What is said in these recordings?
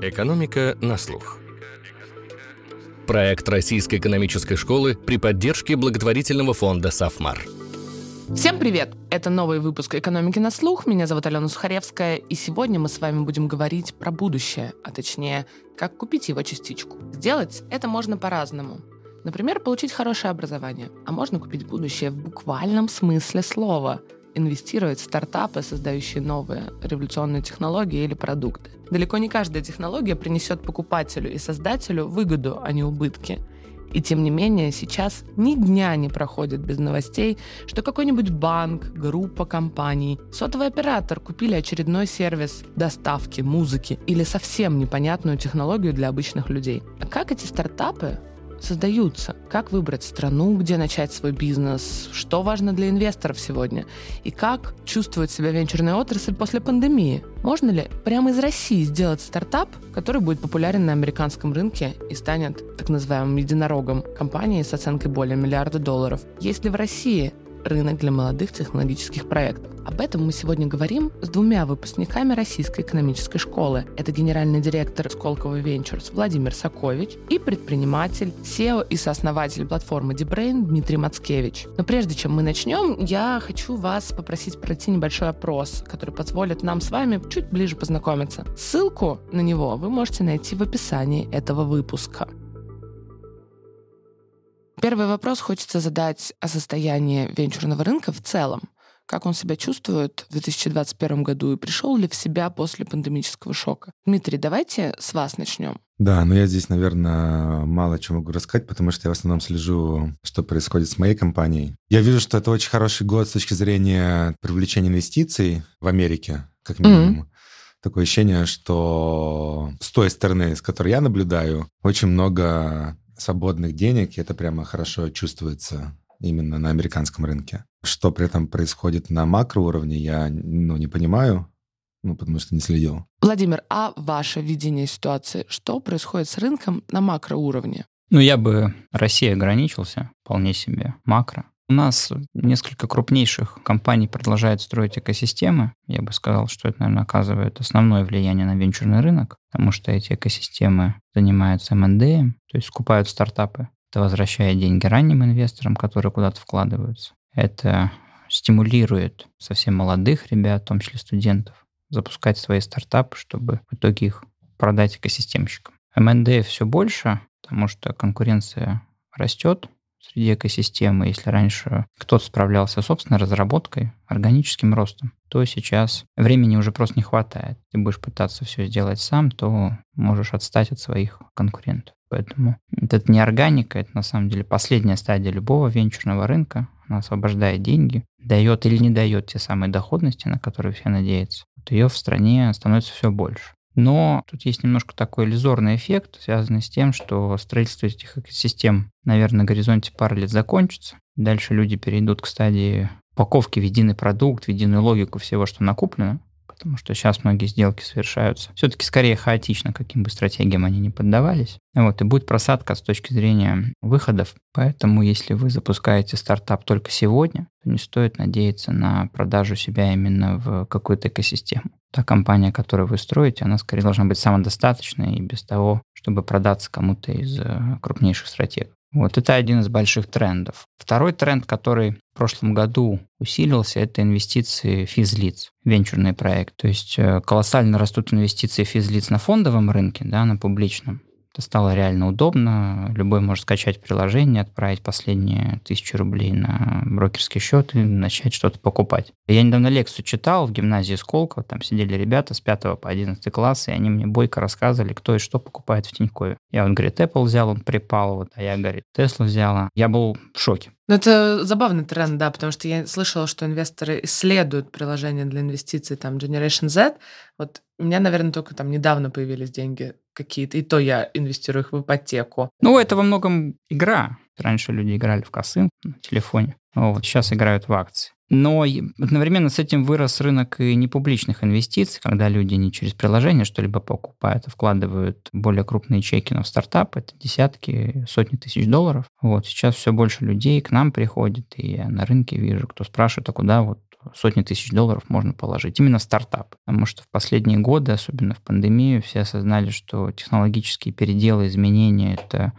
Экономика на слух. Проект Российской экономической школы при поддержке благотворительного фонда «Сафмар». Всем привет! Это новый выпуск «Экономики на слух». Меня зовут Алена Сухаревская, и сегодня мы с вами будем говорить про будущее, а точнее, как купить его частичку. Сделать это можно по-разному. Например, получить хорошее образование, а можно купить будущее в буквальном смысле слова – инвестировать в стартапы, создающие новые революционные технологии или продукты. Далеко не каждая технология принесет покупателю и создателю выгоду, а не убытки. И тем не менее, сейчас ни дня не проходит без новостей, что какой-нибудь банк, группа компаний, сотовый оператор купили очередной сервис доставки музыки или совсем непонятную технологию для обычных людей. А как эти стартапы создаются. Как выбрать страну, где начать свой бизнес, что важно для инвесторов сегодня, и как чувствует себя венчурная отрасль после пандемии. Можно ли прямо из России сделать стартап, который будет популярен на американском рынке и станет так называемым единорогом компании с оценкой более миллиарда долларов? Есть ли в России рынок для молодых технологических проектов. Об этом мы сегодня говорим с двумя выпускниками Российской экономической школы. Это генеральный директор Сколково Ventures Владимир Сокович и предприниматель, SEO и сооснователь платформы DeBrain Дмитрий Мацкевич. Но прежде чем мы начнем, я хочу вас попросить пройти небольшой опрос, который позволит нам с вами чуть ближе познакомиться. Ссылку на него вы можете найти в описании этого выпуска. Первый вопрос хочется задать о состоянии венчурного рынка в целом. Как он себя чувствует в 2021 году и пришел ли в себя после пандемического шока? Дмитрий, давайте с вас начнем. Да, но я здесь, наверное, мало чего могу рассказать, потому что я в основном слежу, что происходит с моей компанией. Я вижу, что это очень хороший год с точки зрения привлечения инвестиций в Америке, как минимум. Mm-hmm такое ощущение, что с той стороны, с которой я наблюдаю, очень много свободных денег, и это прямо хорошо чувствуется именно на американском рынке. Что при этом происходит на макроуровне, я ну, не понимаю, ну, потому что не следил. Владимир, а ваше видение ситуации? Что происходит с рынком на макроуровне? Ну, я бы Россия ограничился вполне себе макро. У нас несколько крупнейших компаний продолжают строить экосистемы. Я бы сказал, что это, наверное, оказывает основное влияние на венчурный рынок, потому что эти экосистемы занимаются МНД, то есть скупают стартапы. Это возвращает деньги ранним инвесторам, которые куда-то вкладываются. Это стимулирует совсем молодых ребят, в том числе студентов, запускать свои стартапы, чтобы в итоге их продать экосистемщикам. МНД все больше, потому что конкуренция растет, среди экосистемы. Если раньше кто-то справлялся собственной разработкой, органическим ростом, то сейчас времени уже просто не хватает. Ты будешь пытаться все сделать сам, то можешь отстать от своих конкурентов. Поэтому это не органика, это на самом деле последняя стадия любого венчурного рынка. Она освобождает деньги, дает или не дает те самые доходности, на которые все надеются. Вот ее в стране становится все больше. Но тут есть немножко такой иллюзорный эффект, связанный с тем, что строительство этих экосистем, наверное, на горизонте пары лет закончится. Дальше люди перейдут к стадии упаковки в единый продукт, в единую логику всего, что накоплено потому что сейчас многие сделки совершаются все-таки скорее хаотично, каким бы стратегиям они ни поддавались. Вот, и будет просадка с точки зрения выходов. Поэтому, если вы запускаете стартап только сегодня, то не стоит надеяться на продажу себя именно в какую-то экосистему. Та компания, которую вы строите, она скорее должна быть самодостаточной и без того, чтобы продаться кому-то из э, крупнейших стратегов. Вот это один из больших трендов. Второй тренд, который в прошлом году усилился, это инвестиции физлиц, венчурный проект. То есть э, колоссально растут инвестиции физлиц на фондовом рынке, да, на публичном. Это стало реально удобно. Любой может скачать приложение, отправить последние тысячи рублей на брокерский счет и начать что-то покупать. Я недавно лекцию читал в гимназии Сколково. Там сидели ребята с 5 по 11 класс, и они мне бойко рассказывали, кто и что покупает в Тинькове. Я вот, говорит, Apple взял, он припал, вот, а я, говорит, Tesla взяла. Я был в шоке. Ну, это забавный тренд, да, потому что я слышала, что инвесторы исследуют приложения для инвестиций, там, Generation Z. Вот у меня, наверное, только там недавно появились деньги какие-то, и то я инвестирую их в ипотеку. Ну, это во многом игра. Раньше люди играли в косынку на телефоне, вот сейчас играют в акции. Но одновременно с этим вырос рынок и непубличных инвестиций, когда люди не через приложение что-либо покупают, а вкладывают более крупные чеки на стартап, это десятки, сотни тысяч долларов. Вот сейчас все больше людей к нам приходит, и я на рынке вижу, кто спрашивает, а куда вот сотни тысяч долларов можно положить именно стартап. Потому что в последние годы, особенно в пандемию, все осознали, что технологические переделы, изменения — это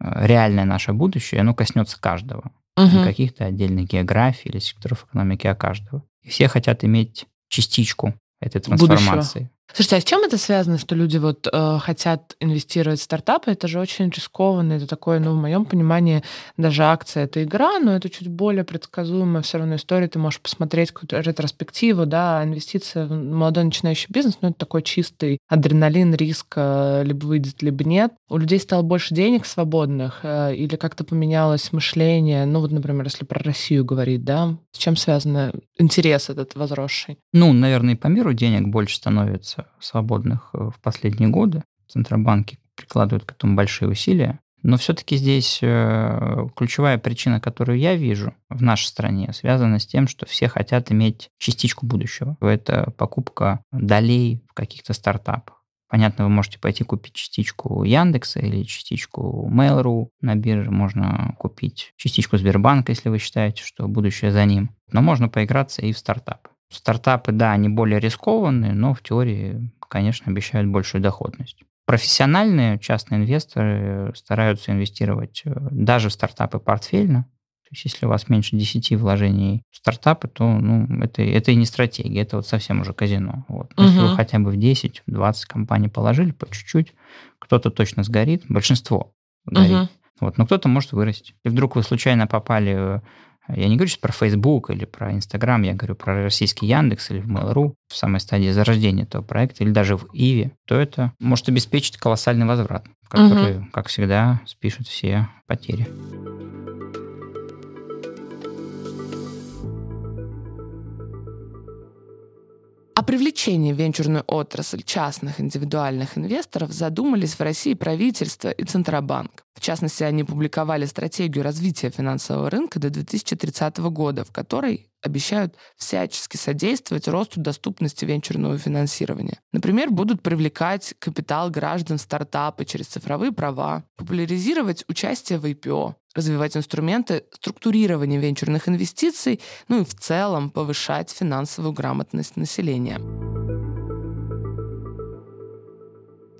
э, реальное наше будущее, и оно коснется каждого. Угу. Не каких-то отдельных географий или секторов экономики, а каждого. И все хотят иметь частичку этой трансформации. Будущего. Слушайте, а с чем это связано, что люди вот э, хотят инвестировать в стартапы? Это же очень рискованно. Это такое, ну, в моем понимании, даже акция — это игра, но это чуть более предсказуемая все равно история. Ты можешь посмотреть какую-то ретроспективу, да, инвестиция в молодой начинающий бизнес, ну, это такой чистый адреналин, риск, э, либо выйдет, либо нет. У людей стало больше денег свободных э, или как-то поменялось мышление? Ну, вот, например, если про Россию говорить, да, с чем связан интерес этот возросший? Ну, наверное, и по миру денег больше становится свободных э, в последние годы. Центробанки прикладывают к этому большие усилия. Но все-таки здесь э, ключевая причина, которую я вижу в нашей стране, связана с тем, что все хотят иметь частичку будущего. Это покупка долей в каких-то стартапах. Понятно, вы можете пойти купить частичку Яндекса или частичку Mail.ru на бирже. Можно купить частичку Сбербанка, если вы считаете, что будущее за ним. Но можно поиграться и в стартап. Стартапы, да, они более рискованные, но в теории, конечно, обещают большую доходность. Профессиональные частные инвесторы стараются инвестировать э, даже в стартапы портфельно. То есть если у вас меньше 10 вложений в стартапы, то ну, это, это и не стратегия, это вот совсем уже казино. Вот. Угу. Если вы хотя бы в 10-20 компаний положили по чуть-чуть, кто-то точно сгорит, большинство горит. Угу. Вот, но кто-то может вырасти. И вдруг вы случайно попали я не говорю сейчас про Facebook или про Instagram, я говорю про российский Яндекс или в Mail.ru в самой стадии зарождения этого проекта, или даже в Иви, то это может обеспечить колоссальный возврат, который, угу. как всегда, спишут все потери. О привлечении в венчурную отрасль частных индивидуальных инвесторов задумались в России правительство и Центробанк. В частности, они публиковали стратегию развития финансового рынка до 2030 года, в которой обещают всячески содействовать росту доступности венчурного финансирования. Например, будут привлекать капитал граждан стартапы через цифровые права, популяризировать участие в IPO, развивать инструменты структурирования венчурных инвестиций, ну и в целом повышать финансовую грамотность населения.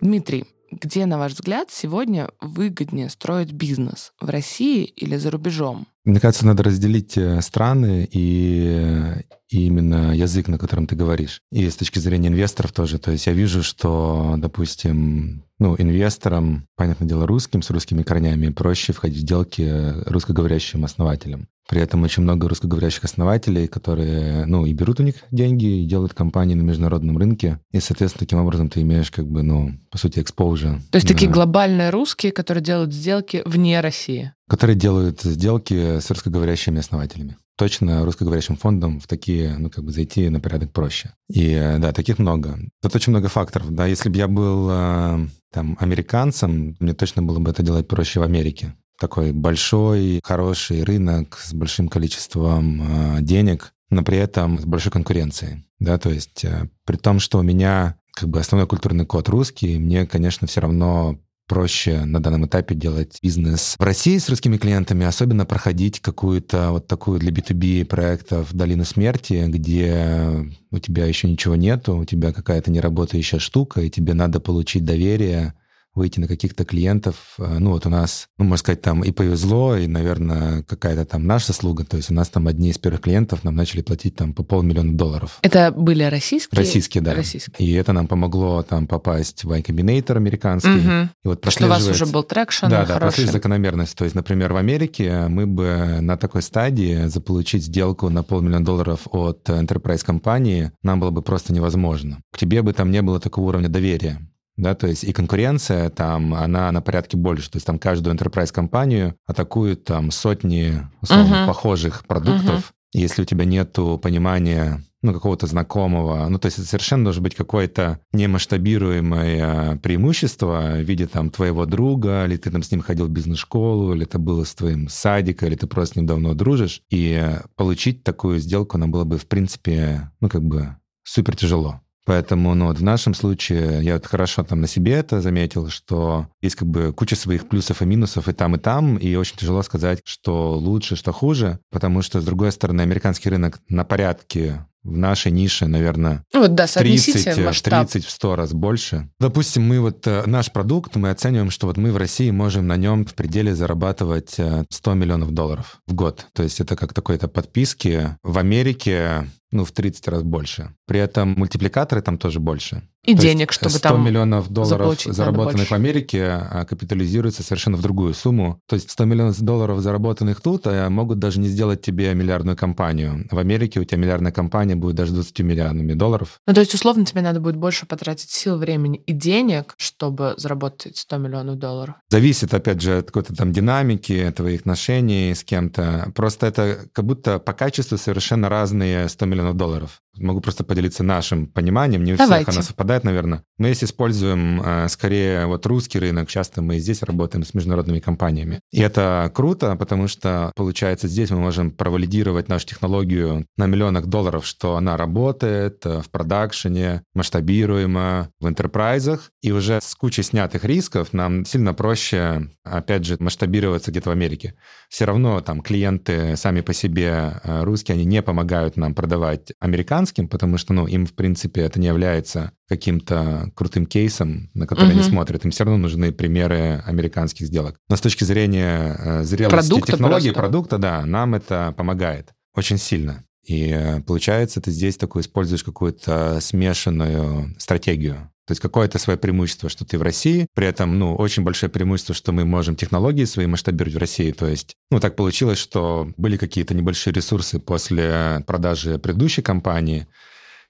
Дмитрий, где, на ваш взгляд, сегодня выгоднее строить бизнес? В России или за рубежом? Мне кажется, надо разделить э, страны и, именно язык, на котором ты говоришь. И с точки зрения инвесторов тоже. То есть я вижу, что, допустим, ну, инвесторам, понятное дело, русским, с русскими корнями, проще входить в сделки русскоговорящим основателям. При этом очень много русскоговорящих основателей, которые, ну, и берут у них деньги, и делают компании на международном рынке. И, соответственно, таким образом ты имеешь, как бы, ну, по сути, экспоужер. То есть на... такие глобальные русские, которые делают сделки вне России? Которые делают сделки с русскоговорящими основателями. Точно русскоговорящим фондом в такие, ну, как бы зайти на порядок проще. И, да, таких много. Тут очень много факторов. Да, если бы я был э, там американцем, мне точно было бы это делать проще в Америке такой большой, хороший рынок с большим количеством э, денег, но при этом с большой конкуренцией. Да, то есть э, при том, что у меня как бы основной культурный код русский, мне, конечно, все равно проще на данном этапе делать бизнес в России с русскими клиентами, особенно проходить какую-то вот такую для B2B проектов долину смерти, где у тебя еще ничего нету, у тебя какая-то неработающая штука, и тебе надо получить доверие выйти на каких-то клиентов. Э, ну, вот у нас, ну, можно сказать, там и повезло, и, наверное, какая-то там наша заслуга. То есть у нас там одни из первых клиентов нам начали платить там по полмиллиона долларов. Это были российские? Российские, да. Российские. И это нам помогло там попасть в Y американский. Угу. И вот Что у вас уже был traction Да, да, прослеживать закономерность. То есть, например, в Америке мы бы на такой стадии заполучить сделку на полмиллиона долларов от enterprise компании нам было бы просто невозможно. К тебе бы там не было такого уровня доверия да, то есть и конкуренция там, она на порядке больше, то есть там каждую enterprise компанию атакуют там сотни, условно, uh-huh. похожих продуктов, uh-huh. если у тебя нету понимания ну, какого-то знакомого. Ну, то есть это совершенно должно быть какое-то немасштабируемое преимущество в виде там твоего друга, или ты там с ним ходил в бизнес-школу, или это было с твоим садика, или ты просто с ним давно дружишь. И получить такую сделку нам было бы, в принципе, ну, как бы супер тяжело Поэтому, ну, вот в нашем случае я вот хорошо там на себе это заметил, что есть как бы куча своих плюсов и минусов и там, и там, и очень тяжело сказать, что лучше, что хуже, потому что, с другой стороны, американский рынок на порядке в нашей нише, наверное, Ну Вот, да, 30, соотнесите масштаб. 30 в 100 раз больше. Допустим, мы вот э, наш продукт, мы оцениваем, что вот мы в России можем на нем в пределе зарабатывать э, 100 миллионов долларов в год. То есть это как такой-то подписки. В Америке ну, в 30 раз больше. При этом мультипликаторы там тоже больше. И То денег, чтобы 100 там миллионов долларов, заработанных в Америке, а, капитализируются совершенно в другую сумму. То есть 100 миллионов долларов, заработанных тут, а, могут даже не сделать тебе миллиардную компанию. В Америке у тебя миллиардная компания будет даже 20 миллиардами долларов. Ну, то есть, условно, тебе надо будет больше потратить сил, времени и денег, чтобы заработать 100 миллионов долларов. Зависит, опять же, от какой-то там динамики, твоих отношений с кем-то. Просто это как будто по качеству совершенно разные 100 миллионов долларов. Могу просто поделиться нашим пониманием. Не у Давайте. всех оно совпадает, наверное. Мы здесь используем э, скорее вот русский рынок. Часто мы здесь работаем с международными компаниями. И это круто, потому что, получается, здесь мы можем провалидировать нашу технологию на миллионах долларов, что она работает э, в продакшене, масштабируема в интерпрайзах. И уже с кучей снятых рисков нам сильно проще, опять же, масштабироваться где-то в Америке. Все равно там клиенты сами по себе э, русские, они не помогают нам продавать американским, потому что, ну, им, в принципе, это не является каким-то крутым кейсом, на который они Мгм. смотрят. Им все равно нужны примеры американских сделок. Но с точки зрения э, зрелости Продукта технологии, просто. продукта, да, нам это помогает очень сильно. И э, получается, ты здесь такой используешь какую-то смешанную стратегию. То есть какое-то свое преимущество, что ты в России, при этом, ну, очень большое преимущество, что мы можем технологии свои масштабировать в России. То есть, ну, так получилось, что были какие-то небольшие ресурсы после продажи предыдущей компании,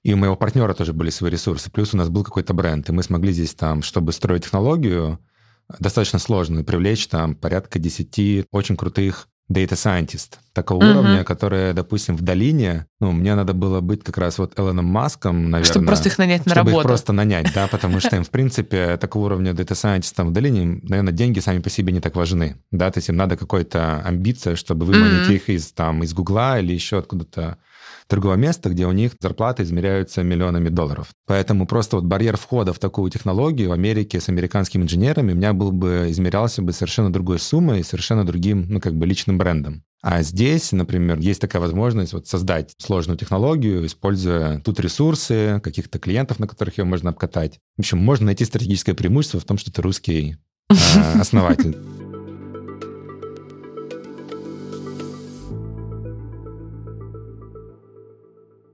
и у моего партнера тоже были свои ресурсы. Плюс у нас был какой-то бренд, и мы смогли здесь там, чтобы строить технологию, достаточно сложную, привлечь там порядка 10 очень крутых data scientist такого Мгм. уровня, которые, допустим, в долине, ну, мне надо было быть как раз вот Элоном Маском, наверное. чтобы просто их нанять на чтобы работу. просто нанять, да, потому что им, в принципе, такого уровня data scientist там в долине, наверное, деньги сами по себе не так важны, да, то есть им надо какая-то амбиция, чтобы выманить их из, там, из Гугла или еще откуда-то другого места, где у них зарплаты измеряются миллионами долларов. Поэтому просто вот барьер входа в такую технологию в Америке с американскими инженерами у меня был бы, измерялся бы совершенно другой суммой и совершенно другим, ну, как бы личным брендом. А здесь, например, есть такая возможность вот создать сложную технологию, используя тут ресурсы, каких-то клиентов, на которых ее можно обкатать. В общем, можно найти стратегическое преимущество в том, что ты русский э, основатель.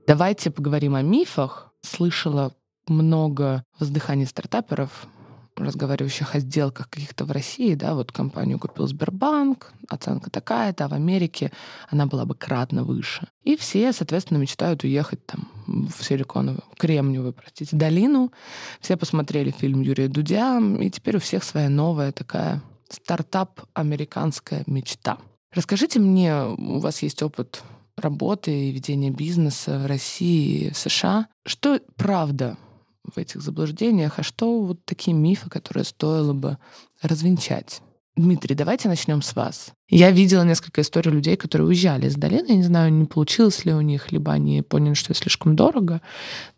Давайте поговорим о мифах. Слышала много воздыханий стартаперов, разговаривающих о сделках каких-то в России, да, вот компанию купил Сбербанк, оценка такая-то, а в Америке она была бы кратно выше. И все, соответственно, мечтают уехать там в силиконовую, кремниевую, простите, долину. Все посмотрели фильм Юрия Дудя, и теперь у всех своя новая такая стартап-американская мечта. Расскажите мне, у вас есть опыт работы и ведения бизнеса в России и в США. Что правда в этих заблуждениях, а что вот такие мифы, которые стоило бы развенчать? Дмитрий, давайте начнем с вас. Я видела несколько историй людей, которые уезжали из долины. Я не знаю, не получилось ли у них, либо они поняли, что это слишком дорого.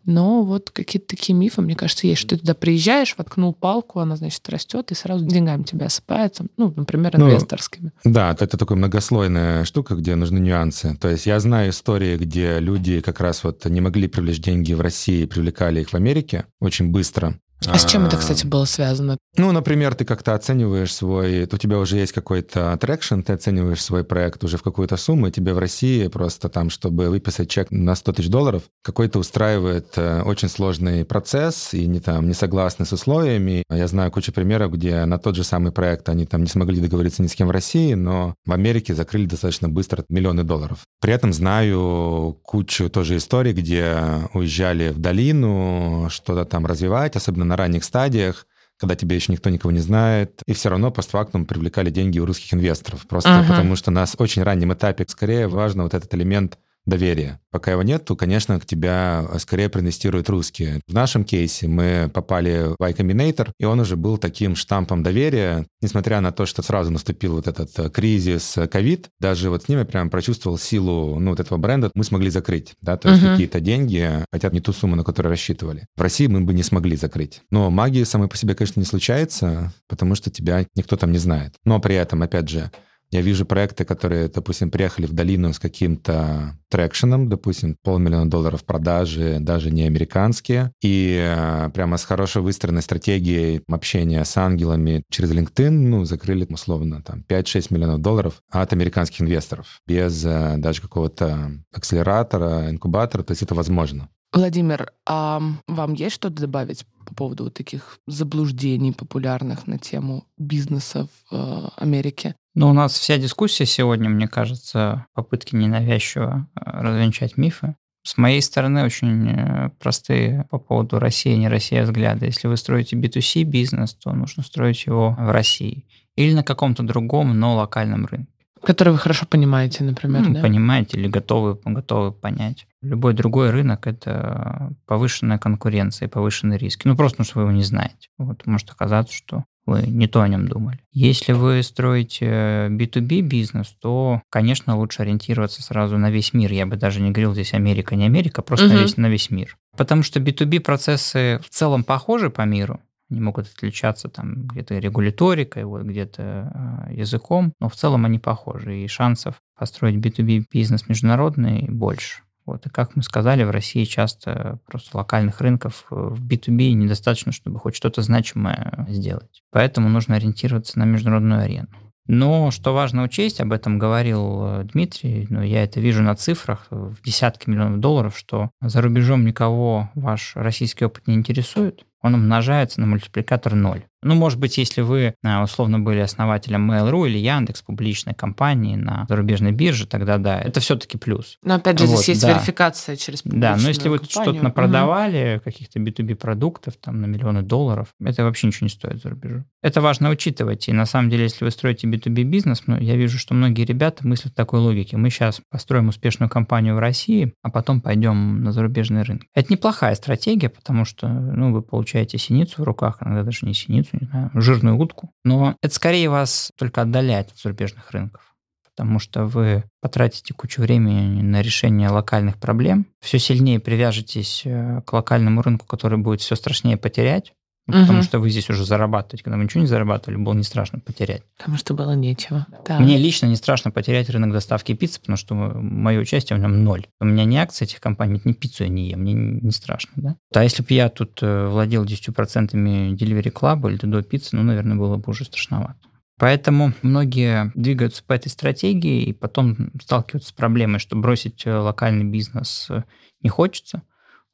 Но вот какие-то такие мифы, мне кажется, есть, что ты туда приезжаешь, воткнул палку, она, значит, растет и сразу деньгами тебя осыпается. Ну, например, Ну, инвесторскими. Да, это такая многослойная штука, где нужны нюансы. То есть я знаю истории, где люди как раз вот не могли привлечь деньги в России, привлекали их в Америке очень быстро. А с чем это, кстати, было связано? Ну, например, ты как-то оцениваешь свой... У тебя уже есть какой-то traction, ты оцениваешь свой проект уже в какую-то сумму, и тебе в России просто там, чтобы выписать чек на 100 тысяч долларов, какой-то устраивает э, очень сложный процесс и не, там, не согласны с условиями. Я знаю кучу примеров, где на тот же самый проект они там не смогли договориться ни с кем в России, но в Америке закрыли достаточно быстро миллионы долларов. При этом знаю кучу тоже историй, где уезжали в долину, что-то там развивать, особенно на ранних стадиях, когда тебя еще никто никого не знает, и все равно постфактум привлекали деньги у русских инвесторов. Просто Ага. потому что на очень раннем этапе скорее важно вот этот элемент доверие. Пока его нет, то, конечно, к тебя скорее проинвестируют русские. В нашем кейсе мы попали в Y Combinator, и он уже был таким штампом доверия, несмотря на то, что сразу наступил вот этот э, кризис э, ковид, даже вот с ними прям прочувствовал силу ну, вот этого бренда, мы смогли закрыть, да, то есть uh-huh. какие-то деньги, хотя не ту сумму, на которую рассчитывали. В России мы бы не смогли закрыть. Но магии самой по себе, конечно, не случается, потому что тебя никто там не знает. Но при этом, опять же, я вижу проекты, которые, допустим, приехали в долину с каким-то трекшеном, допустим, полмиллиона долларов продажи, даже не американские, и э, прямо с хорошо выстроенной стратегией общения с ангелами через LinkedIn, ну, закрыли, условно, там, 5-6 миллионов долларов от американских инвесторов, без э, даже какого-то акселератора, инкубатора, то есть это возможно. Владимир, а вам есть что-то добавить по поводу вот таких заблуждений популярных на тему бизнеса в э, Америке? Ну, у нас вся дискуссия сегодня, мне кажется, попытки ненавязчиво э, развенчать мифы. С моей стороны очень э, простые по поводу России, не Россия взгляды. Если вы строите B2C бизнес, то нужно строить его в России или на каком-то другом, но локальном рынке. Который вы хорошо понимаете, например, ну, да? Понимаете или готовы, готовы понять. Любой другой рынок – это повышенная конкуренция и повышенные риски. Ну, просто потому что вы его не знаете. Вот может оказаться, что вы не то о нем думали. Если вы строите B2B бизнес, то, конечно, лучше ориентироваться сразу на весь мир. Я бы даже не говорил здесь Америка, не Америка, просто угу. на, весь, на весь мир. Потому что B2B процессы в целом похожи по миру, они могут отличаться там где-то регуляторикой, вот где-то э, языком, но в целом они похожи, и шансов построить B2B бизнес международный больше. Вот. И как мы сказали, в России часто просто локальных рынков э, в B2B недостаточно, чтобы хоть что-то значимое сделать. Поэтому нужно ориентироваться на международную арену. Но что важно учесть, об этом говорил э, Дмитрий, но я это вижу на цифрах в десятки миллионов долларов, что за рубежом никого ваш российский опыт не интересует, он умножается на мультипликатор 0. Ну, может быть, если вы а, условно были основателем Mail.ru или Яндекс, публичной компании на зарубежной бирже, тогда да, это все-таки плюс. Но опять же, вот, здесь есть да. верификация через Да, но если вы что-то напродавали, угу. каких-то B2B продуктов там на миллионы долларов, это вообще ничего не стоит за рубежом. Это важно учитывать. И на самом деле, если вы строите B2B бизнес, ну, я вижу, что многие ребята мыслят такой логике. Мы сейчас построим успешную компанию в России, а потом пойдем на зарубежный рынок. Это неплохая стратегия, потому что ну, вы получаете синицу в руках, иногда даже не синицу, не знаю, жирную утку. Но это скорее вас только отдаляет от зарубежных рынков потому что вы потратите кучу времени на решение локальных проблем, все сильнее привяжетесь э, к локальному рынку, который будет все страшнее потерять, ну, потому угу. что вы здесь уже зарабатываете. Когда вы ничего не зарабатывали, было не страшно потерять. Потому что было нечего. Да. Мне лично не страшно потерять рынок доставки пиццы, потому что мое участие в нем ноль. У меня не акции этих компаний, ни пиццу я не ем, мне не страшно. Да? А если бы я тут э, владел 10% Delivery Club или до пиццы, ну, наверное, было бы уже страшновато. Поэтому многие двигаются по этой стратегии и потом сталкиваются с проблемой, что бросить э, локальный бизнес э, не хочется.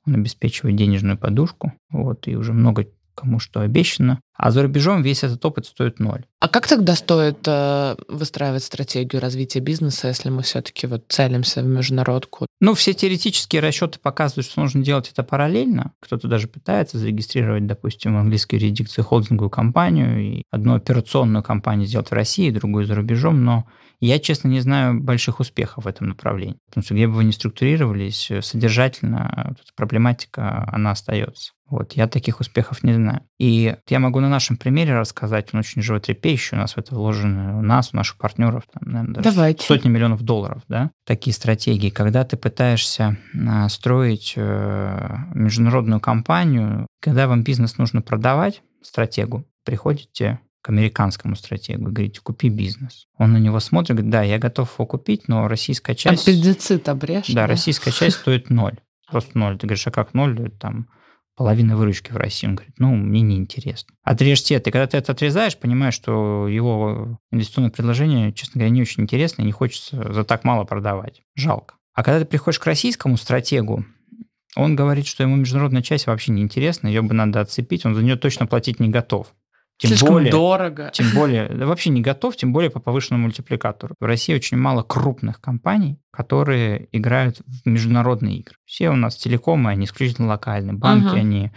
Он обеспечивает денежную подушку. Вот, и уже много кому что обещано. А за рубежом весь этот опыт стоит ноль. А как тогда стоит э, выстраивать стратегию развития бизнеса, если мы все-таки вот целимся в международку? Ну, все теоретические расчеты показывают, что нужно делать это параллельно. Кто-то даже пытается зарегистрировать, допустим, в английской юрисдикции холдинговую компанию и одну операционную компанию сделать в России, другую за рубежом, но я, честно, не знаю больших успехов в этом направлении. Потому что где бы вы ни структурировались, содержательно эта проблематика, она остается. Вот, я таких успехов не знаю. И я могу на нашем примере рассказать, он очень животрепещущий, у нас в это вложено, у нас, у наших партнеров, там, наверное, даже Давайте. сотни миллионов долларов, да, такие стратегии. Когда ты пытаешься а, строить э, международную компанию, когда вам бизнес нужно продавать, стратегу, приходите к американскому стратегу, говорите, купи бизнес. Он на него смотрит, говорит, да, я готов его купить, но российская часть... Аппендицит обрежь. Да, да, российская часть стоит ноль. Просто ноль. Ты говоришь, а как ноль? Там половина выручки в России. Он говорит, ну, мне неинтересно. Отрежьте это. И когда ты это отрезаешь, понимаешь, что его инвестиционное предложение, честно говоря, не очень интересно, и не хочется за так мало продавать. Жалко. А когда ты приходишь к российскому стратегу, он говорит, что ему международная часть вообще не интересна, ее бы надо отцепить, он за нее точно платить не готов. Тем Слишком более, дорого. Тем более, да вообще не готов, тем более по повышенному мультипликатору. В России очень мало крупных компаний, которые играют в международные игры. Все у нас телекомы, они исключительно локальные. Банки, uh-huh. они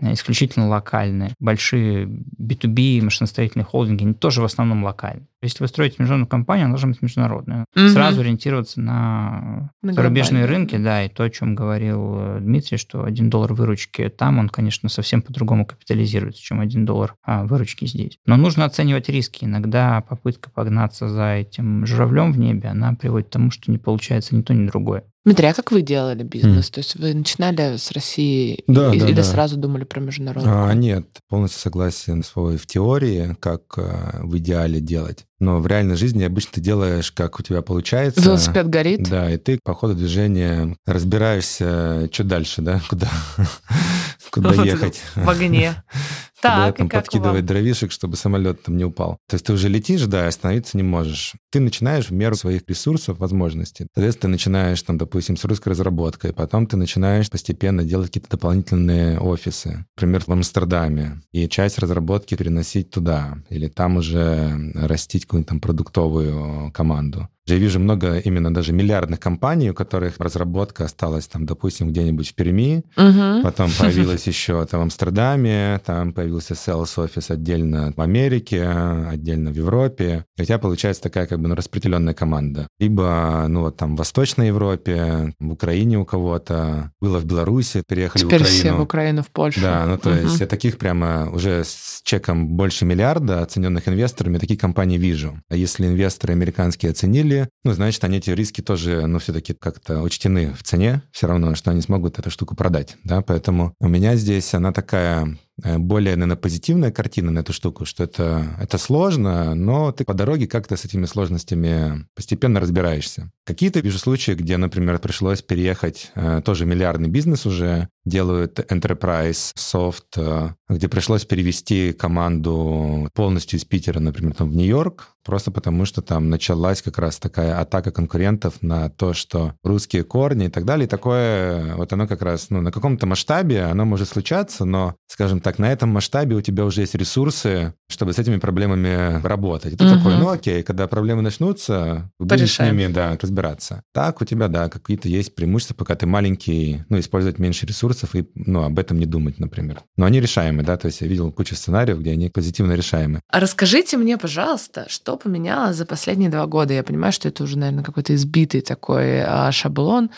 э, исключительно локальные. Большие B2B машиностроительные холдинги, они тоже в основном локальные. Если вы строите международную компанию, она должна быть международная. Мгм. Сразу ориентироваться на На зарубежные рынки, да, и то, о чем говорил э, Дмитрий, что один доллар выручки там, он, конечно, совсем по-другому капитализируется, чем один доллар а, выручки здесь. Но нужно оценивать риски. Иногда попытка погнаться за этим журавлем в небе, она приводит к тому, что не получается ни то, ни другое. Дмитрий, а как вы делали бизнес? То есть вы начинали с России Да, и- да, или да. сразу думали про международную? А, нет, полностью согласен с Вовой в теории, как а, в идеале делать. Но в реальной жизни обычно ты делаешь, как у тебя получается. Велосипед горит? Да, и ты по ходу движения разбираешься, что дальше, да, куда, куда ехать. В огне. Так, там и как подкидывать вам? дровишек, чтобы самолет там не упал. То есть ты уже летишь, да, и остановиться не можешь. Ты начинаешь в меру своих ресурсов, возможностей. Соответственно, ты начинаешь, там, допустим, с русской разработкой, потом ты начинаешь постепенно делать какие-то дополнительные офисы. Например, в Амстердаме. И часть разработки переносить туда. Или там уже растить какую-нибудь там продуктовую команду. Я вижу много именно даже миллиардных компаний, у которых разработка осталась там, допустим, где-нибудь в Перми, Мгм. Потом появилась еще там в Амстердаме, там появился sales офис отдельно в Америке, отдельно в Европе. И у тебя получается такая как бы ну, распределенная команда. Либо, ну вот там в Восточной Европе, в Украине у кого-то, было в Беларуси, переехали Теперь в Украину. все в Украину, в Польшу. Да, ну то Мгм. есть я таких прямо уже с чеком больше миллиарда оцененных инвесторами, такие компании вижу. А если инвесторы американские оценили, ну, значит, они эти риски тоже, ну, все-таки как-то учтены в цене, все равно, что они смогут эту штуку продать, да, поэтому у меня здесь она такая э, более, наверное, позитивная картина на эту штуку, что это, это сложно, но ты по дороге как-то с этими сложностями постепенно разбираешься. Какие-то вижу случаи, где, например, пришлось переехать, э, тоже миллиардный бизнес уже, делают enterprise, soft, где пришлось перевести команду полностью из Питера, например, там, в Нью-Йорк, просто потому что там началась как раз такая атака конкурентов на то, что русские корни и так далее. И такое, вот оно как раз, ну, на каком-то масштабе оно может случаться, но, скажем так, на этом масштабе у тебя уже есть ресурсы, чтобы с этими проблемами работать. И ты Мгм. такой, ну окей, когда проблемы начнутся, будешь с ними, да, разбираться. Так у тебя, да, какие-то есть преимущества, пока ты маленький, ну, использовать меньше ресурсов и, ну, об этом не думать, например. Но они решаемы, да, то есть я видел кучу сценариев, где они позитивно решаемы. А расскажите мне, пожалуйста, что поменялось за последние два года? Я понимаю, что это уже, наверное, какой-то избитый такой а, шаблон.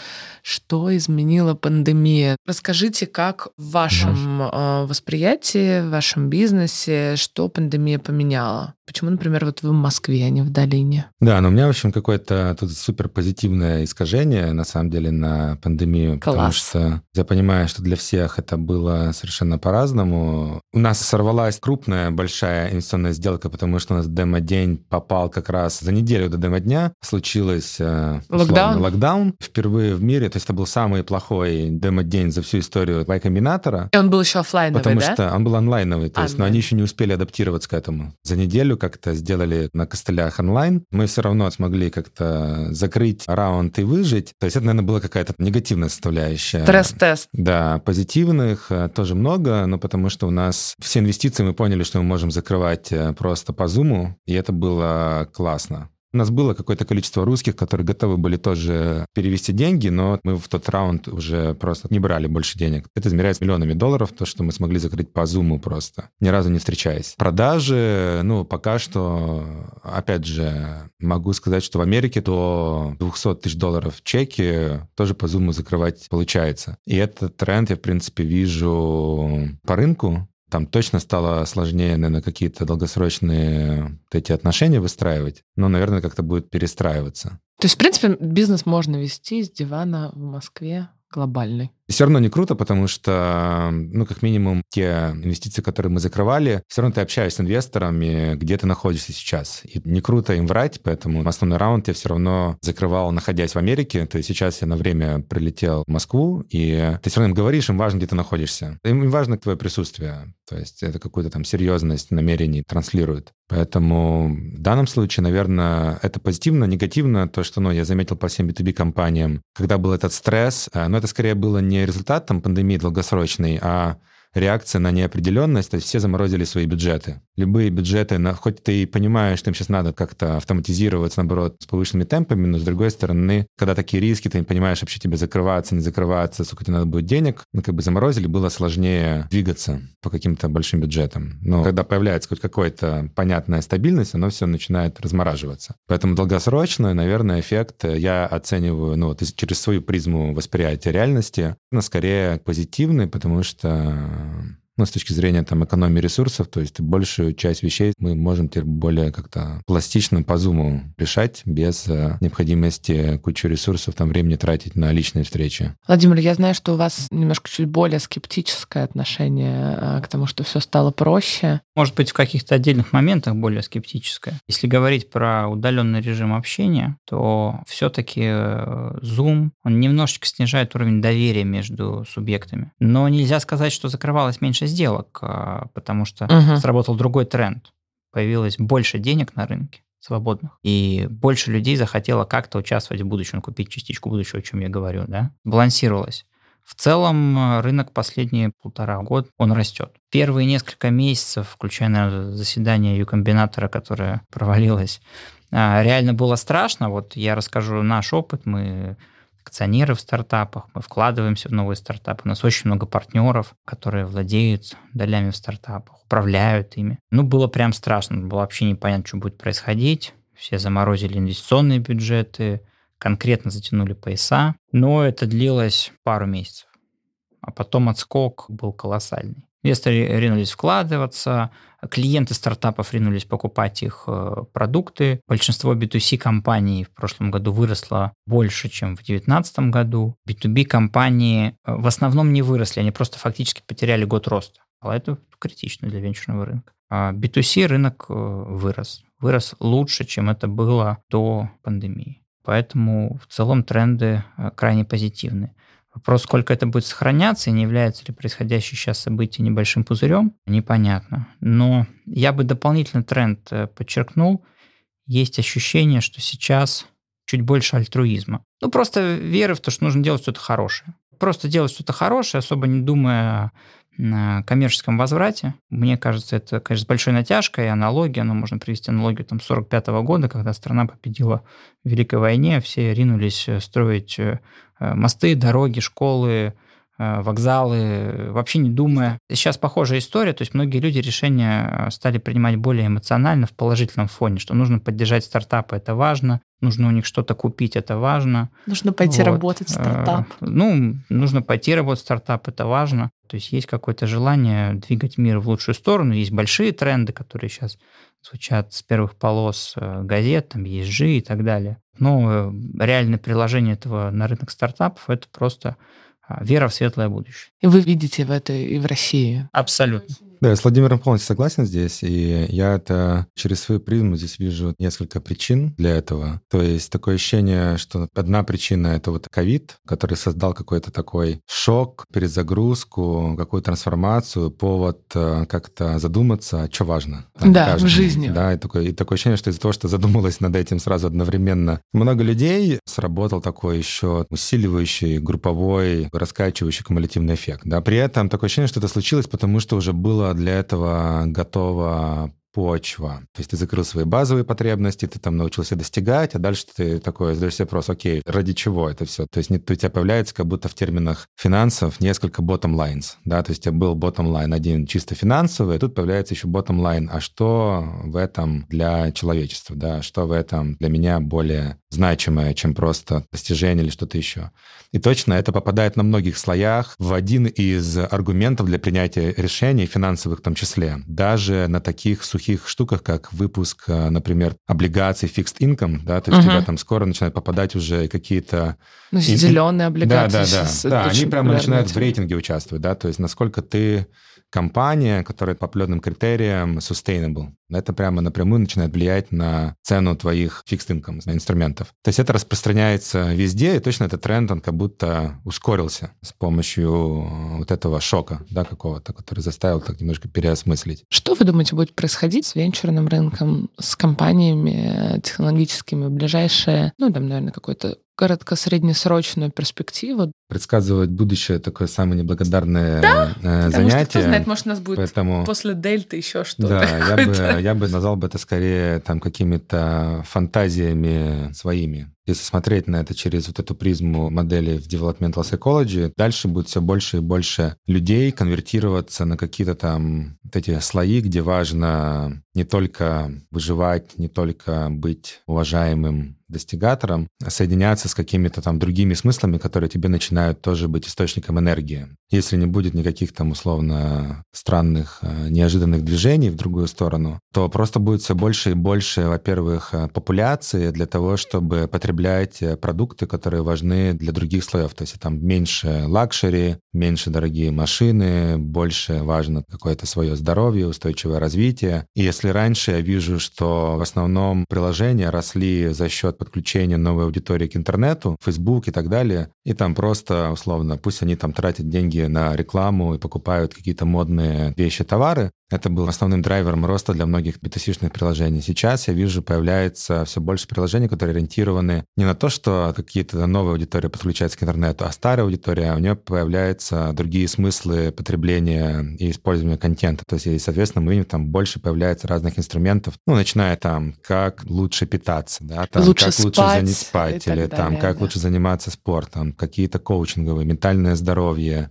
Что изменила пандемия? Расскажите, как в вашем а, восприятии, в вашем бизнесе, что пандемия поменяла? Почему, например, вот вы в Москве, а не в долине? Да, но у меня, в общем, какое-то тут супер позитивное искажение, на самом деле, на пандемию, потому Класс. что я понимаю, что для всех это было совершенно по-разному. У нас сорвалась крупная, большая инвестиционная сделка, потому что у нас демо-день попал как раз за неделю до демо-дня. Случилось э, условно, Локдаун? локдаун впервые в мире, то есть это был самый плохой демо-день за всю историю Y-комбинатора. И он был еще оффлайновый, Потому да? что он был онлайновый, то есть, но они еще не успели адаптироваться к этому. За неделю как-то сделали на костылях онлайн. Мы все равно смогли как-то закрыть раунд и выжить. То есть это, наверное, была какая-то негативная составляющая. Стресс-тест. Да, позитивных э, тоже много, но потому что у нас все инвестиции мы поняли, что мы можем закрывать э, просто по зуму, и это было классно. У нас было какое-то количество русских, которые готовы были тоже перевести деньги, но мы в тот раунд уже просто не брали больше денег. Это измеряется миллионами долларов, то, что мы смогли закрыть по зуму просто, ни разу не встречаясь. Продажи, ну, пока что, опять же, могу сказать, что в Америке до 200 тысяч долларов чеки тоже по зуму закрывать получается. И этот тренд я, в принципе, вижу по рынку, там точно стало сложнее, наверное, какие-то долгосрочные вот эти отношения выстраивать, но, наверное, как-то будет перестраиваться. То есть, в принципе, бизнес можно вести с дивана в Москве глобальный. Все равно не круто, потому что, ну, как минимум, те инвестиции, которые мы закрывали, все равно ты общаешься с инвесторами, где ты находишься сейчас. И не круто им врать, поэтому основной раунд я все равно закрывал, находясь в Америке. То есть сейчас я на время прилетел в Москву, и ты все равно им говоришь, им важно, где ты находишься. Им важно твое присутствие. То есть это какую-то там серьезность намерений транслирует. Поэтому в данном случае, наверное, это позитивно, негативно, то, что ну, я заметил по всем B2B компаниям, когда был этот стресс, э, но это скорее было не результатом пандемии долгосрочной, а реакция на неопределенность, то есть все заморозили свои бюджеты. Любые бюджеты, хоть ты и понимаешь, что им сейчас надо как-то автоматизироваться, наоборот, с повышенными темпами, но с другой стороны, когда такие риски, ты не понимаешь, вообще тебе закрываться, не закрываться, сколько тебе надо будет денег, ну, как бы заморозили, было сложнее двигаться по каким-то большим бюджетам. Но когда появляется хоть какая-то понятная стабильность, оно все начинает размораживаться. Поэтому долгосрочно, наверное, эффект я оцениваю, ну, вот через свою призму восприятия реальности, но скорее позитивный, потому что Um, ну, с точки зрения там, экономии ресурсов, то есть большую часть вещей мы можем теперь более как-то пластично по зуму решать без э, необходимости кучу ресурсов, там, времени тратить на личные встречи. Владимир, я знаю, что у вас немножко чуть более скептическое отношение э, к тому, что все стало проще. Может быть, в каких-то отдельных моментах более скептическое. Если говорить про удаленный режим общения, то все-таки э, Zoom, он немножечко снижает уровень доверия между субъектами. Но нельзя сказать, что закрывалось меньше сделок, а, потому что угу. сработал другой тренд. Появилось больше денег на рынке свободных. И больше людей захотело как-то участвовать в будущем, купить частичку будущего, о чем я говорю, да, балансировалось. В целом э, рынок последние полтора года, он растет. Первые несколько месяцев, включая наверное, заседание юкомбинатора, которое провалилось, а, реально было страшно. Вот я расскажу наш опыт. Мы акционеры в стартапах, мы вкладываемся в новые стартапы. У нас очень много партнеров, которые владеют долями в стартапах, управляют ими. Ну, было прям страшно, было вообще непонятно, что будет происходить. Все заморозили инвестиционные бюджеты, конкретно затянули пояса, но это длилось пару месяцев. А потом отскок был колоссальный. Инвесторы ринулись вкладываться, клиенты стартапов ринулись покупать их э, продукты. Большинство B2C компаний в прошлом году выросло больше, чем в 2019 году. B2B компании э, в основном не выросли, они просто фактически потеряли год роста. А это критично для венчурного рынка. А B2C рынок э, вырос. Вырос лучше, чем это было до пандемии. Поэтому в целом тренды крайне позитивные. Вопрос, сколько это будет сохраняться и не является ли происходящее сейчас событие небольшим пузырем, непонятно. Но я бы дополнительный тренд э, подчеркнул. Есть ощущение, что сейчас чуть больше альтруизма. Ну, просто веры в то, что нужно делать что-то хорошее. Просто делать что-то хорошее, особо не думая на коммерческом возврате. Мне кажется, это, конечно, с большой натяжкой, аналогия, но можно привести аналогию там 45 -го года, когда страна победила в Великой войне, все ринулись э, строить э, мосты, дороги, школы, э, вокзалы, вообще не думая. Сейчас похожая история, то есть многие люди решения стали принимать более эмоционально в положительном фоне, что нужно поддержать стартапы, это важно, нужно у них что-то купить, это важно. Нужно пойти вот. работать в стартап. Ну, нужно пойти работать в стартап, это важно. То есть есть какое-то желание двигать мир в лучшую сторону. Есть большие тренды, которые сейчас звучат с первых полос э, газет, там ESG и так далее. Но э, реальное приложение этого на рынок стартапов – это просто а, вера в светлое будущее. И вы видите в это и в России? Абсолютно. Да, я с Владимиром полностью согласен здесь, и я это через свою призму здесь вижу несколько причин для этого. То есть такое ощущение, что одна причина — это вот ковид, который создал какой-то такой шок, перезагрузку, какую-то трансформацию, повод э, как-то задуматься, что важно. Там, да, каждому. в жизни. Да, и такое, и такое ощущение, что из-за того, что задумалась над этим сразу одновременно много людей, сработал такой еще усиливающий, групповой, раскачивающий кумулятивный эффект. Да. При этом такое ощущение, что это случилось, потому что уже было для этого готова почва. То есть ты закрыл свои базовые потребности, ты там научился достигать, а дальше ты такой задаешь себе вопрос, окей, ради чего это все? То есть у тебя появляется как будто в терминах финансов несколько bottom lines, да, то есть у тебя был bottom line один чисто финансовый, а тут появляется еще bottom line, а что в этом для человечества, да, что в этом для меня более значимое, чем просто достижение или что-то еще. И точно это попадает на многих слоях в один из аргументов для принятия решений, финансовых в том числе, даже на таких сухих штуках, как выпуск, э, например, облигаций fixed income, да, то есть uh-huh. тебя там скоро начинают попадать уже какие-то... Ну, зеленые облигации. Да, да, да. Да, они прямо начинают в рейтинге участвовать, да, то есть насколько ты компания, которая по определенным критериям sustainable. Это прямо напрямую начинает влиять на цену твоих fixed income инструментов. То есть это распространяется везде, и точно этот тренд, он как будто ускорился с помощью вот этого шока, да, какого-то, который заставил так немножко переосмыслить. Что вы думаете будет происходить с венчурным рынком, с компаниями технологическими в ближайшее, ну, там, наверное, какой-то краткосреднесрочную перспективу. Предсказывать будущее такое самое неблагодарное да, э, занятие. Что, кто знает, может, у нас будет Поэтому... после дельты еще что-то. Да, я бы, я бы назвал бы это скорее там какими-то фантазиями своими. Если смотреть на это через вот эту призму модели в Developmental Psychology, дальше будет все больше и больше людей конвертироваться на какие-то там вот эти слои, где важно не только выживать, не только быть уважаемым достигатором, соединяться с какими-то там другими смыслами, которые тебе начинают тоже быть источником энергии. Если не будет никаких там условно странных, э, неожиданных движений в другую сторону, то просто будет все больше и больше, во-первых, э, популяции для того, чтобы потреблять э, продукты, которые важны для других слоев. То есть там меньше luxury, меньше дорогие машины, больше важно какое-то свое здоровье, устойчивое развитие. И если раньше я вижу, что в основном приложения росли за счет подключения новой аудитории к интернету, Facebook и так далее, и там просто, условно, пусть они там тратят деньги на рекламу и покупают какие-то модные вещи, товары, это был основным драйвером роста для многих B2C приложений. Сейчас я вижу, появляется все больше приложений, которые ориентированы не на то, что какие-то новые аудитории подключаются к интернету, а старая аудитория, а у нее появляются другие смыслы потребления и использования контента. То есть, и, соответственно, мы видим, там больше появляется разных инструментов, ну, начиная там, как лучше питаться, да, там, лучше как спать лучше занять спать, или далее, там, как да. лучше заниматься спортом, какие-то коучинговые, ментальное здоровье,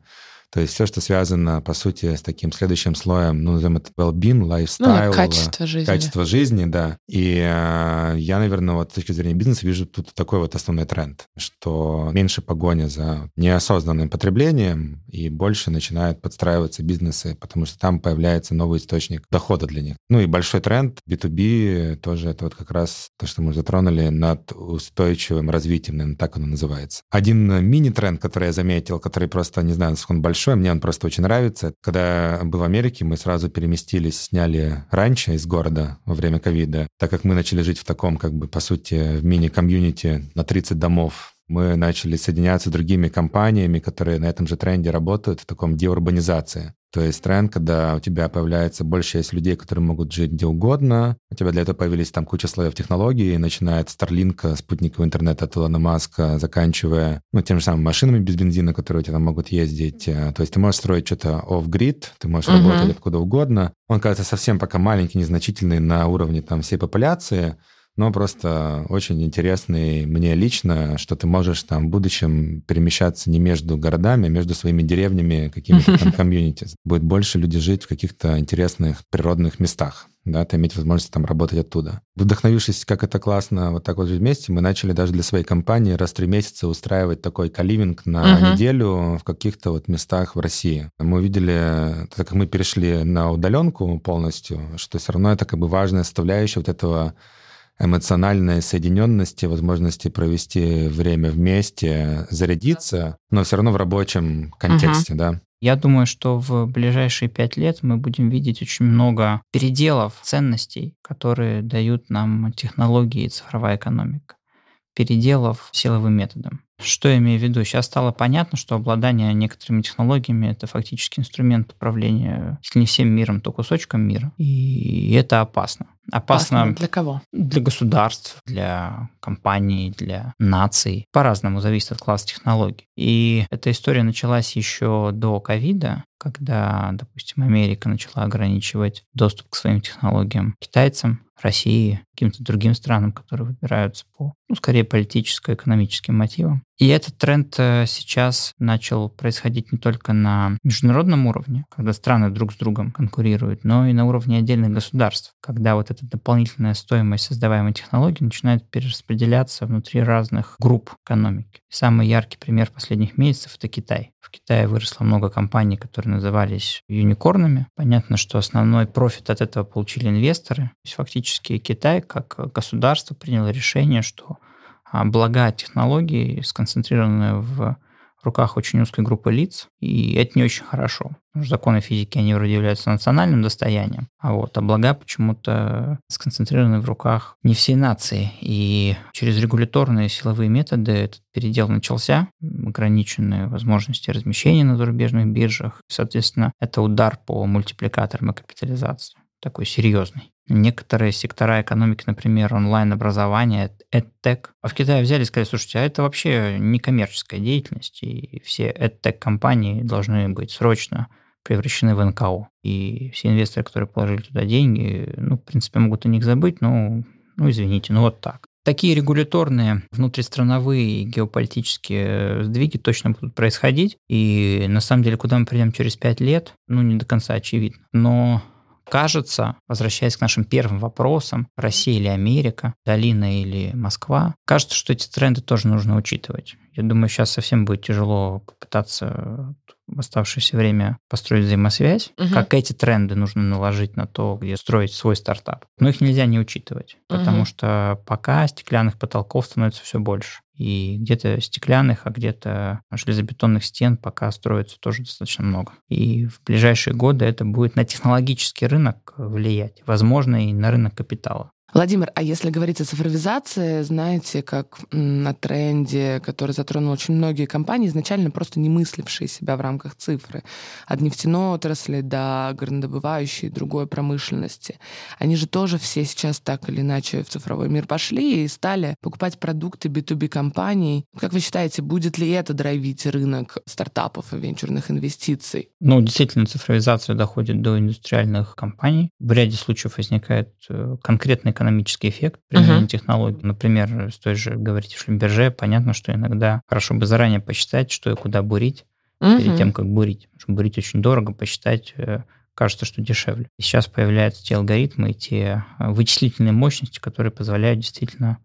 то есть все, что связано, по сути, с таким следующим слоем, ну, назовем это well-being, lifestyle. Ну, качество жизни. Качество жизни, да. И э, я, наверное, вот с точки зрения бизнеса вижу тут такой вот основной тренд, что меньше погони за неосознанным потреблением и больше начинают подстраиваться бизнесы, потому что там появляется новый источник дохода для них. Ну и большой тренд B2B тоже это вот как раз то, что мы затронули над устойчивым развитием, наверное, так оно называется. Один мини-тренд, который я заметил, который просто, не знаю, насколько он большой, большой, мне он просто очень нравится. Когда был в Америке, мы сразу переместились, сняли раньше из города во время ковида, так как мы начали жить в таком, как бы, по сути, в мини-комьюнити на 30 домов мы начали соединяться с другими компаниями, которые на этом же тренде работают, в таком деурбанизации. То есть тренд, когда у тебя появляется больше есть людей, которые могут жить где угодно, у тебя для этого появились там куча слоев технологий, начиная от Старлинка, спутникового интернета от Илона Маска, заканчивая ну, тем же самым машинами без бензина, которые у тебя там могут ездить. То есть ты можешь строить что-то off-grid, ты можешь uh-huh. работать откуда угодно. Он кажется совсем пока маленький, незначительный на уровне там всей популяции, но просто очень интересный мне лично, что ты можешь там в будущем перемещаться не между городами, а между своими деревнями, какими-то там комьюнити. Будет больше людей жить в каких-то интересных природных местах да, ты иметь возможность там работать оттуда. Вдохновившись, как это классно вот так вот жить вместе, мы начали даже для своей компании раз в три месяца устраивать такой каливинг на uh-huh. неделю в каких-то вот местах в России. Мы увидели, так как мы перешли на удаленку полностью, что все равно это как бы важная составляющая вот этого эмоциональной соединенности, возможности провести время вместе, зарядиться, но все равно в рабочем контексте, uh-huh. да. Я думаю, что в ближайшие пять лет мы будем видеть очень много переделов ценностей, которые дают нам технологии и цифровая экономика. Переделов силовым методом. Что я имею в виду? Сейчас стало понятно, что обладание некоторыми технологиями это фактически инструмент управления, если не всем миром, то кусочком мира. И это опасно. Опасно, опасно для кого? Для государств, для компаний, для наций. По-разному зависит от класса технологий. И эта история началась еще до ковида, когда, допустим, Америка начала ограничивать доступ к своим технологиям китайцам, России, каким-то другим странам, которые выбираются по, ну, скорее, политическо-экономическим мотивам. И этот тренд э, сейчас начал происходить не только на международном уровне, когда страны друг с другом конкурируют, но и на уровне отдельных государств, когда вот эта дополнительная стоимость создаваемой технологии начинает перераспределяться внутри разных групп экономики. самый яркий пример последних месяцев — это Китай. В Китае выросло много компаний, которые назывались юникорнами. Понятно, что основной профит от этого получили инвесторы. То есть фактически Китай как государство приняло решение, что а, блага технологий сконцентрированы в руках очень узкой группы лиц, и это не очень хорошо. Законы физики, они вроде являются национальным достоянием, а вот а блага почему-то сконцентрированы в руках не всей нации. И через регуляторные силовые методы этот передел начался, ограниченные возможности размещения на зарубежных биржах. Соответственно, это удар по мультипликаторам и капитализации, такой серьезный. Некоторые сектора экономики, например, онлайн-образование, EdTech. А в Китае взяли и сказали, слушайте, а это вообще не коммерческая деятельность, и все EdTech-компании должны быть срочно превращены в НКО. И все инвесторы, которые положили туда деньги, ну, в принципе, могут о них забыть, но, ну, извините, ну вот так. Такие регуляторные внутристрановые геополитические сдвиги точно будут происходить. И на самом деле, куда мы придем через пять лет, ну, не до конца очевидно. Но кажется, возвращаясь к нашим первым вопросам, Россия или Америка, Долина или Москва, кажется, что эти тренды тоже нужно учитывать. Я думаю, сейчас совсем будет тяжело попытаться в оставшееся время построить взаимосвязь, угу. как эти тренды нужно наложить на то, где строить свой стартап. Но их нельзя не учитывать, потому угу. что пока стеклянных потолков становится все больше. И где-то стеклянных, а где-то железобетонных стен пока строится тоже достаточно много. И в ближайшие годы это будет на технологический рынок влиять, возможно, и на рынок капитала. Владимир, а если говорить о цифровизации, знаете, как на тренде, который затронул очень многие компании, изначально просто не мыслившие себя в рамках цифры, от нефтяной отрасли до горнодобывающей другой промышленности, они же тоже все сейчас так или иначе в цифровой мир пошли и стали покупать продукты B2B компаний. Как вы считаете, будет ли это драйвить рынок стартапов и венчурных инвестиций? Ну, действительно, цифровизация доходит до индустриальных компаний. В ряде случаев возникает э, конкретный экономический эффект применения uh-huh. технологий. Например, с той же, говорите, шлюмберже, понятно, что иногда хорошо бы заранее посчитать, что и куда бурить, uh-huh. перед тем, как бурить. Потому что бурить очень дорого, посчитать э, кажется, что дешевле. И сейчас появляются те алгоритмы, те э, вычислительные мощности, которые позволяют действительно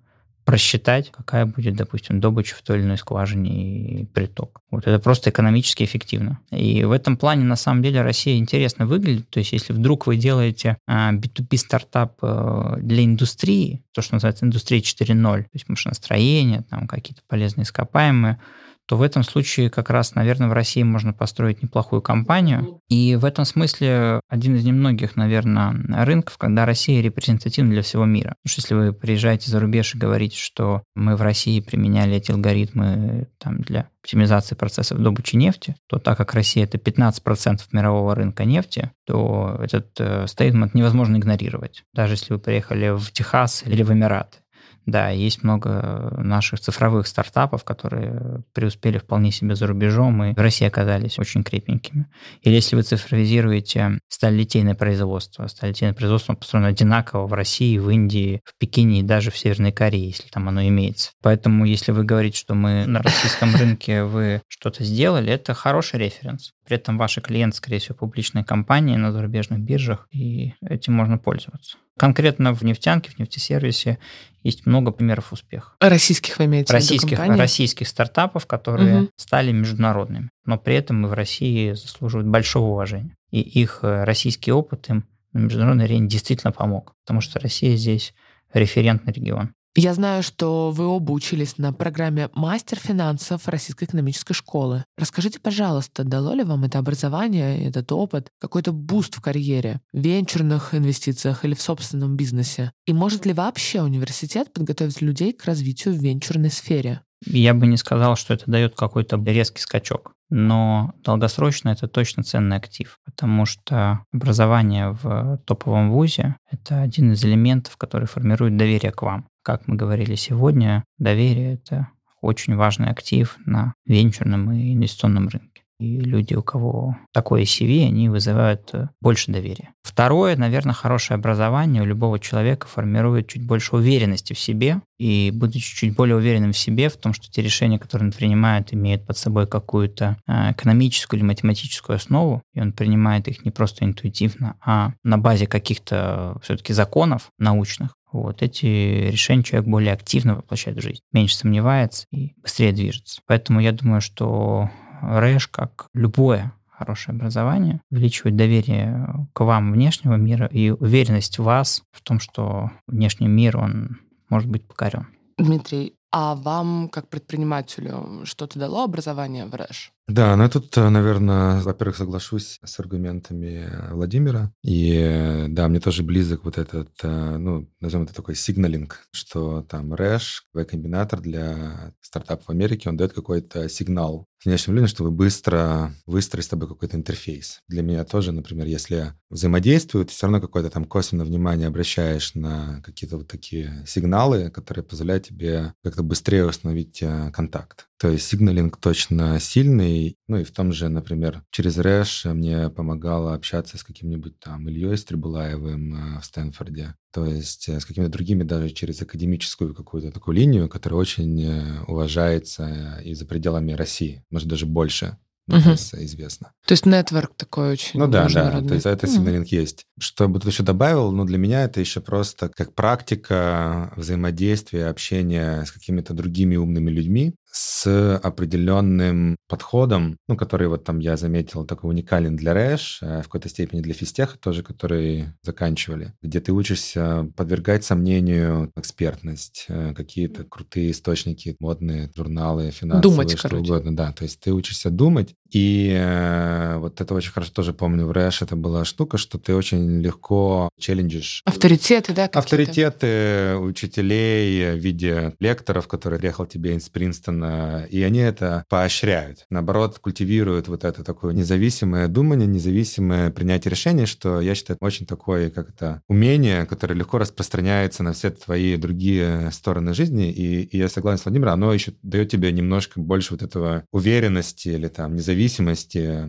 просчитать, какая будет, допустим, добыча в той или иной скважине и приток. Вот это просто экономически эффективно. И в этом плане, на самом деле, Россия интересно выглядит. То есть, если вдруг вы делаете B2B а, стартап э, для индустрии, то, что называется индустрия 4.0, то есть машиностроение, там какие-то полезные ископаемые, то в этом случае как раз, наверное, в России можно построить неплохую компанию. И в этом смысле один из немногих, наверное, рынков, когда Россия репрезентативна для всего мира. Потому что если вы приезжаете за рубеж и говорите, что мы в России применяли эти алгоритмы там, для оптимизации процессов добычи нефти, то так как Россия это 15% мирового рынка нефти, то этот э, стейтмент невозможно игнорировать. Даже если вы приехали в Техас или в Эмираты. Да, есть много наших цифровых стартапов, которые преуспели вполне себе за рубежом и в России оказались очень крепенькими. Или если вы цифровизируете сталелитейное производство, сталелитейное производство построено одинаково в России, в Индии, в Пекине и даже в Северной Корее, если там оно имеется. Поэтому если вы говорите, что мы на российском рынке вы что-то сделали, это хороший референс. При этом ваши клиенты, скорее всего, публичные компании на зарубежных биржах, и этим можно пользоваться. Конкретно в нефтянке, в нефтесервисе есть много примеров успеха. Российских вы имеете российских, в виду Российских стартапов, которые угу. стали международными. Но при этом мы в России заслуживают большого уважения. И их э, российский опыт им на международной арене действительно помог. Потому что Россия здесь референтный регион. Я знаю, что вы оба учились на программе «Мастер финансов» Российской экономической школы. Расскажите, пожалуйста, дало ли вам это образование, этот опыт, какой-то буст в карьере, в венчурных инвестициях или в собственном бизнесе? И может ли вообще университет подготовить людей к развитию в венчурной сфере? Я бы не сказал, что это дает какой-то резкий скачок но долгосрочно это точно ценный актив, потому что образование в топовом вузе – это один из элементов, который формирует доверие к вам. Как мы говорили сегодня, доверие – это очень важный актив на венчурном и инвестиционном рынке. И люди, у кого такое CV, они вызывают э, больше доверия. Второе, наверное, хорошее образование у любого человека формирует чуть больше уверенности в себе. И будучи чуть более уверенным в себе, в том, что те решения, которые он принимает, имеют под собой какую-то э, экономическую или математическую основу, и он принимает их не просто интуитивно, а на базе каких-то все-таки законов научных, вот эти решения человек более активно воплощает в жизнь, меньше сомневается и быстрее движется. Поэтому я думаю, что РЭШ, как любое хорошее образование, увеличивает доверие к вам внешнего мира и уверенность в вас в том, что внешний мир, он может быть покорен. Дмитрий, а вам, как предпринимателю, что-то дало образование в РЭШ? Да, ну тут, э, наверное, во-первых, соглашусь с аргументами Владимира. И да, мне тоже близок вот этот, э, ну, назовем это такой сигналинг, что там Рэш, V-комбинатор для стартапов в Америке, он дает какой-то сигнал внешним людям, чтобы быстро выстроить с тобой какой-то интерфейс. Для меня тоже, например, если взаимодействуют, все равно какое-то там косвенное внимание обращаешь на какие-то вот такие сигналы, которые позволяют тебе как-то быстрее установить э, контакт. То есть сигналинг точно сильный. Ну и в том же, например, через Рэш мне помогало общаться с каким-нибудь там Ильей Стрибулаевым э, в Стэнфорде. То есть э, с какими-то другими даже через академическую какую-то такую линию, которая очень уважается и за пределами России, может даже больше мне угу. кажется, известно. То есть нетворк такой очень Ну да, да, то есть это сигналинг угу. есть. Что бы тут еще добавил, ну для меня это еще просто как практика взаимодействия, общения с какими-то другими умными людьми, с определенным подходом, ну, который вот там я заметил, такой уникален для Рэш, э, в какой-то степени для физтеха тоже, которые заканчивали, где ты учишься подвергать сомнению экспертность, э, какие-то крутые источники, модные журналы, финансовые, думать, что короче. угодно. Да, то есть ты учишься думать, и э, вот это очень хорошо тоже помню в Рэш, это была штука, что ты очень легко челленджишь. Авторитеты, да? Авторитеты учителей в виде лекторов, которые приехал тебе из Принстона и они это поощряют. Наоборот, культивируют вот это такое независимое думание, независимое принятие решений, что я считаю очень такое, как это, умение, которое легко распространяется на все твои другие стороны жизни. И, и я согласен с Владимиром, оно еще дает тебе немножко больше вот этого уверенности или там независимости,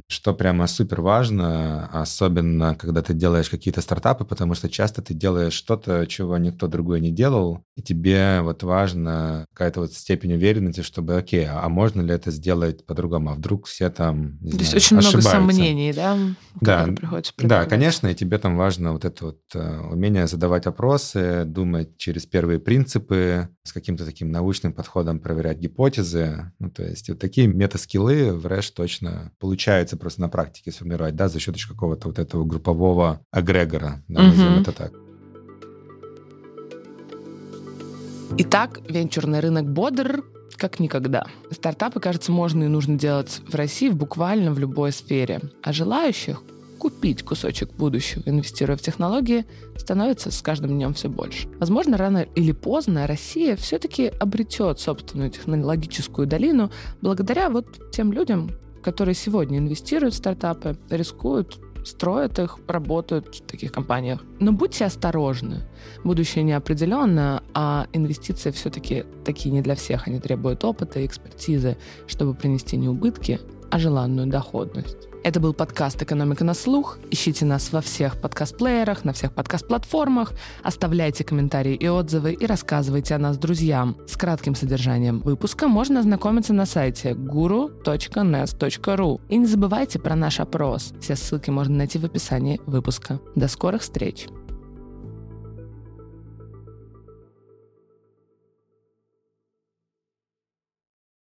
что прямо супер важно, особенно когда ты делаешь какие-то стартапы, потому что часто ты делаешь что-то, чего никто другой не делал, и тебе вот важно какая-то вот степень уверенности, что чтобы, окей, а можно ли это сделать по-другому? А вдруг все там, не То знаю, есть очень ошибаются? много сомнений, да? Да, да, конечно, и тебе там важно вот это вот э, умение задавать вопросы, думать через первые принципы, с каким-то таким научным подходом проверять гипотезы. Ну, то есть вот такие метаскиллы в Рэш точно получается просто на практике сформировать, да, за счет какого-то вот этого группового агрегора, да, угу. назовем это так. Итак, венчурный рынок бодр, как никогда. Стартапы, кажется, можно и нужно делать в России буквально в любой сфере. А желающих купить кусочек будущего, инвестируя в технологии, становится с каждым днем все больше. Возможно, рано или поздно Россия все-таки обретет собственную технологическую долину благодаря вот тем людям, которые сегодня инвестируют в стартапы, рискуют строят их, работают в таких компаниях. Но будьте осторожны. Будущее неопределенно, а инвестиции все-таки такие не для всех. Они требуют опыта и экспертизы, чтобы принести не убытки, а желанную доходность. Это был подкаст «Экономика на слух». Ищите нас во всех подкаст-плеерах, на всех подкаст-платформах. Оставляйте комментарии и отзывы и рассказывайте о нас друзьям. С кратким содержанием выпуска можно ознакомиться на сайте guru.nes.ru. И не забывайте про наш опрос. Все ссылки можно найти в описании выпуска. До скорых встреч!